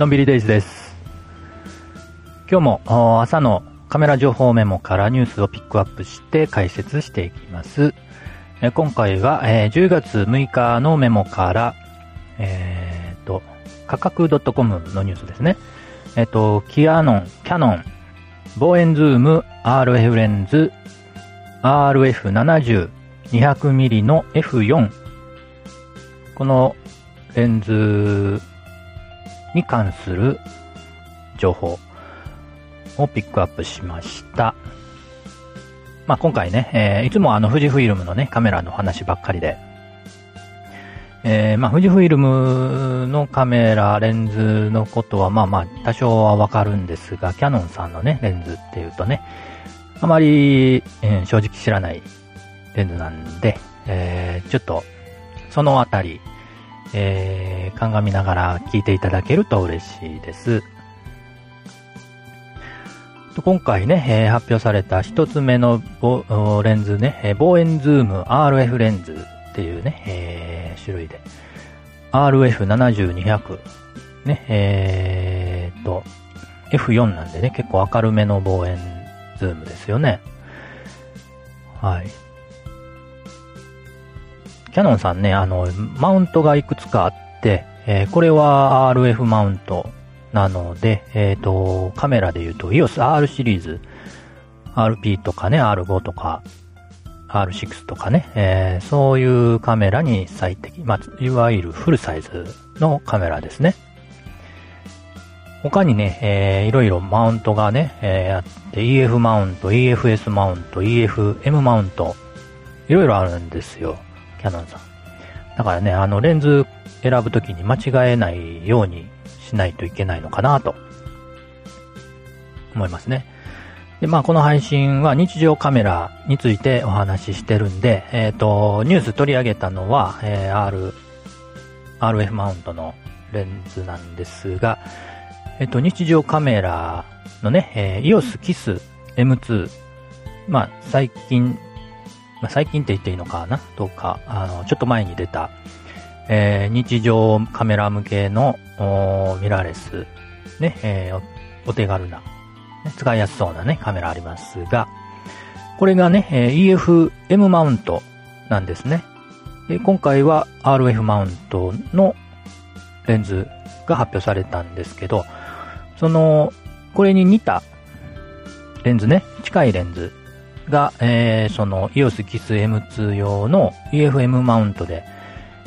のんびりデイズです。今日も朝のカメラ情報メモからニュースをピックアップして解説していきます。え今回は、え10月6日のメモから、えーと、価格 .com のニュースですね。えっ、と、キアノン、キャノン、望遠ズーム、RF レンズ、RF70、200mm の F4。このレンズに関する情報をピックアップしました。まあ、今回ね、えーいつもあの富士フイルムのね、カメラの話ばっかりで、えーまあ、富士フイルムのカメラ、レンズのことはまあまあ多少はわかるんですが、キャノンさんのね、レンズっていうとね、あまり、えー正直知らないレンズなんで、えーちょっとそのあたり、えー鑑みながら聞いていただけると嬉しいです。今回ね、えー発表された一つ目のレンズね、えー望遠ズーム RF レンズっていうね、えー種類で、RF7200、ね、えーと、F4 なんでね、結構明るめの望遠ズームですよね。はい。キャノンさんね、あの、マウントがいくつかあって、えーこれは RF マウントなので、えっ、と、カメラで言うと EOS R シリーズ、RP とかね、R5 とか、R6 とかね、えーそういうカメラに最適、まあ、いわゆるフルサイズのカメラですね。他にね、えーいろいろマウントがね、えーあって、EF マウント、EFS マウント、EFM マウント、いろいろあるんですよ、キャノンさん。だからね、あの、レンズ選ぶときに間違えないようにしないといけないのかなと、思いますね。で、まあ、この配信は日常カメラについてお話ししてるんで、えっ、と、ニュース取り上げたのは、えー R、RF マウントのレンズなんですが、えっ、と、日常カメラのね、えー EOS KISS M2、まあ、最近、まあ、最近って言っていいのかな？どうか、あの、ちょっと前に出た、えー日常カメラ向けのおーミラーレス、ね、えーおお手軽な、ね使いやすそうなね、カメラありますが、これがね、えー EFM マウントなんですね。で今回は RF マウントのレンズが発表されたんですけど、その、これに似たレンズね、近いレンズが、えーその EOS KISS M2 用の EFM マウントで、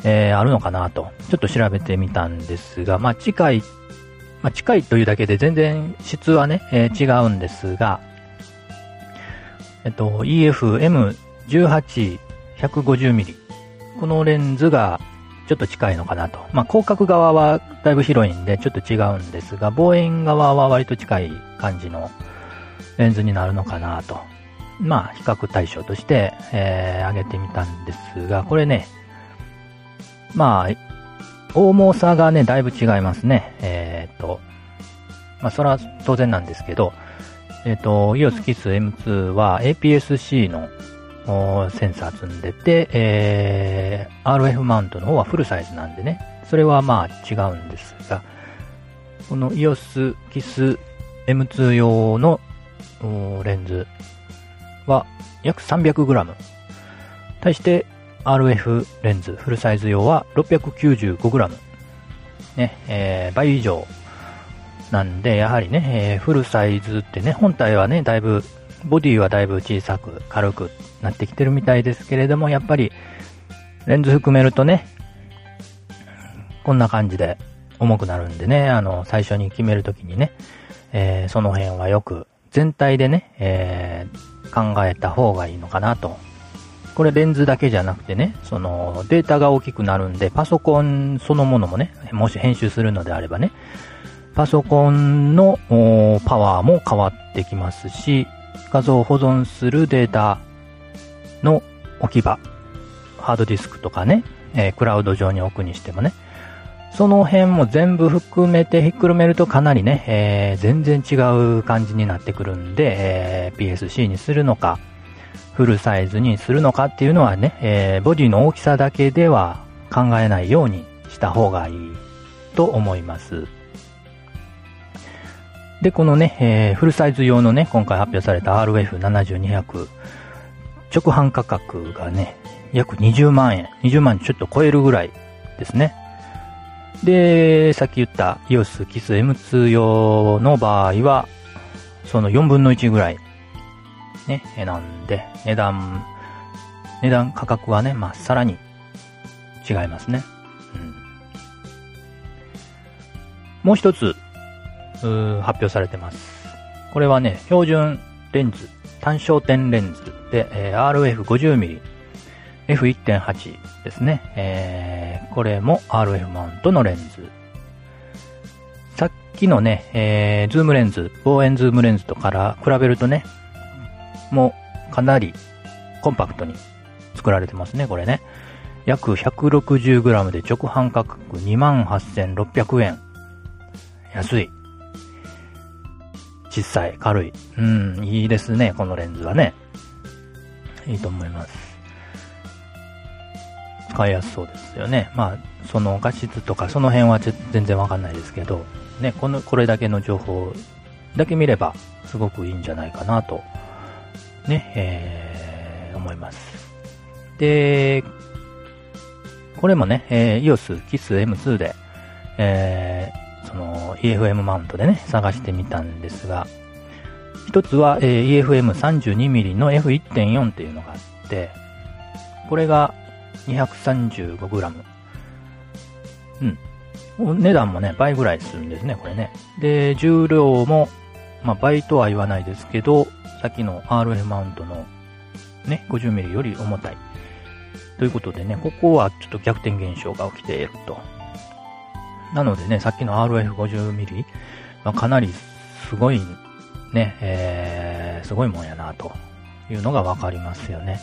えーあるのかなと、ちょっと調べてみたんですが、まあ近い、まあ近いというだけで全然質はね、えー違うんですが、えっと、EFM18-150mm。このレンズがちょっと近いのかなと。まあ広角側はだいぶ広いんでちょっと違うんですが、望遠側は割と近い感じのレンズになるのかなと。まあ比較対象として、えー、上げてみたんですが、これね、まあ、重さがね、だいぶ違いますね。えーと、まあ、それは当然なんですけど、えーっと、EOS KISS M2 は APS-C のセンサー積んでて、えー、RF マウントの方はフルサイズなんでね、それはまあ違うんですが、この EOS KISS M2 用のレンズは約 300g。対して RF レンズフルサイズ用は 695g。ね、えー倍以上なんで、やはりね、えーフルサイズってね、本体はね、だいぶ、ボディはだいぶ小さく、軽くなってきてるみたいですけれども、やっぱり、レンズ含めるとね、こんな感じで重くなるんでね、あの、最初に決めるときにね、えーその辺はよく、全体でね、えー考えた方がいいのかなと。これレンズだけじゃなくてね、そのデータが大きくなるんで、パソコンそのものもね、もし編集するのであればね、パソコンのパワーも変わってきますし、画像を保存するデータの置き場、ハードディスクとかね、えークラウド上に置くにしてもね、その辺も全部含めてひっくるめるとかなりね、えー全然違う感じになってくるんで、えー PSC にするのか、フルサイズにするのかっていうのはね、えーボディの大きさだけでは考えないようにした方がいいと思います。で、このね、えー、フルサイズ用のね、今回発表された RF7200 直販価格がね、約20万円、20万ちょっと超えるぐらいですね。で、さっき言った EOS KISS M2 用の場合は、その4分の1ぐらい、ね、なんで、値段、値段価格はね、まあ、さらに違いますね。うん。もう一つ、発表されてます。これはね、標準レンズ、単焦点レンズで、えー、RF50mm、F1.8 ですね。えー、これも RF マウントのレンズ。さっきのね、えー、ズームレンズ、望遠ズームレンズとから比べるとね、もうかなりコンパクトに作られてますね、これね。約 160g で直販価格28,600円。安い。小さい、軽い。うん、いいですね、このレンズはね。いいと思います。使いやすそうですよね。まあ、その画質とかその辺は全然わかんないですけど、ね、この、これだけの情報だけ見れば、すごくいいんじゃないかなと、ね、えー、思います。で、これもね、えー、EOS KISS M2 で、えー、その EFM マウントでね、探してみたんですが、一つは、えー、EFM32mm の F1.4 っていうのがあって、これが 235g。うん。値段もね、倍ぐらいするんですね、これね。で、重量も、まあ、倍とは言わないですけど、さっきの RF マウントのね、50mm より重たい。ということでね、ここはちょっと逆転現象が起きていると。なのでね、さっきの RF50mm はかなりすごいね、えー、すごいもんやなというのがわかりますよね。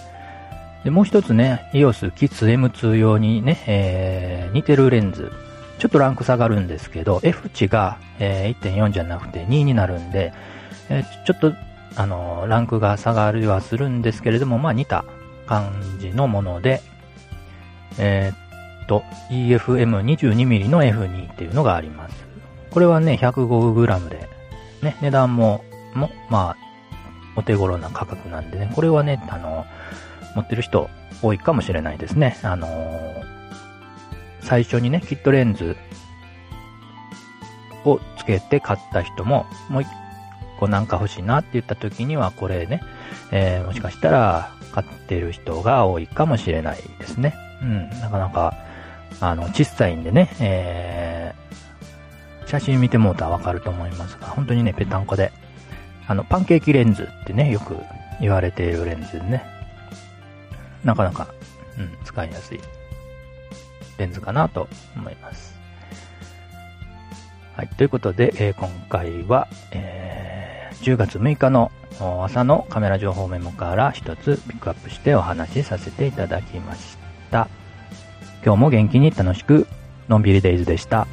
で、もう一つね、EOS KITS M2 用にね、えー、似てるレンズ。ちょっとランク下がるんですけど、F 値が、えー、1.4じゃなくて2になるんで、えー、ちょっと、あのー、ランクが下がりはするんですけれども、まあ似た感じのもので、えー、っと、EFM22mm の F2 っていうのがあります。これはね、105g で、ね、値段も、も、まあ、お手頃な価格なんでね、これはね、あの、持ってる人多いかもしれないですね。あのー、最初にね、キットレンズをつけて買った人も、もう一個なんか欲しいなって言った時には、これね、えー、もしかしたら買ってる人が多いかもしれないですね。うん、なかなか、あの、小さいんでね、えー、写真見てもうたらわかると思いますが、本当にね、ぺたんこで、あの、パンケーキレンズってね、よく言われているレンズでね、なかなか、うん、使いやすいレンズかなと思います。はい、ということで、えー、今回は、えー、10月6日の朝のカメラ情報メモから一つピックアップしてお話しさせていただきました。今日も元気に楽しく、のんびりデイズでした。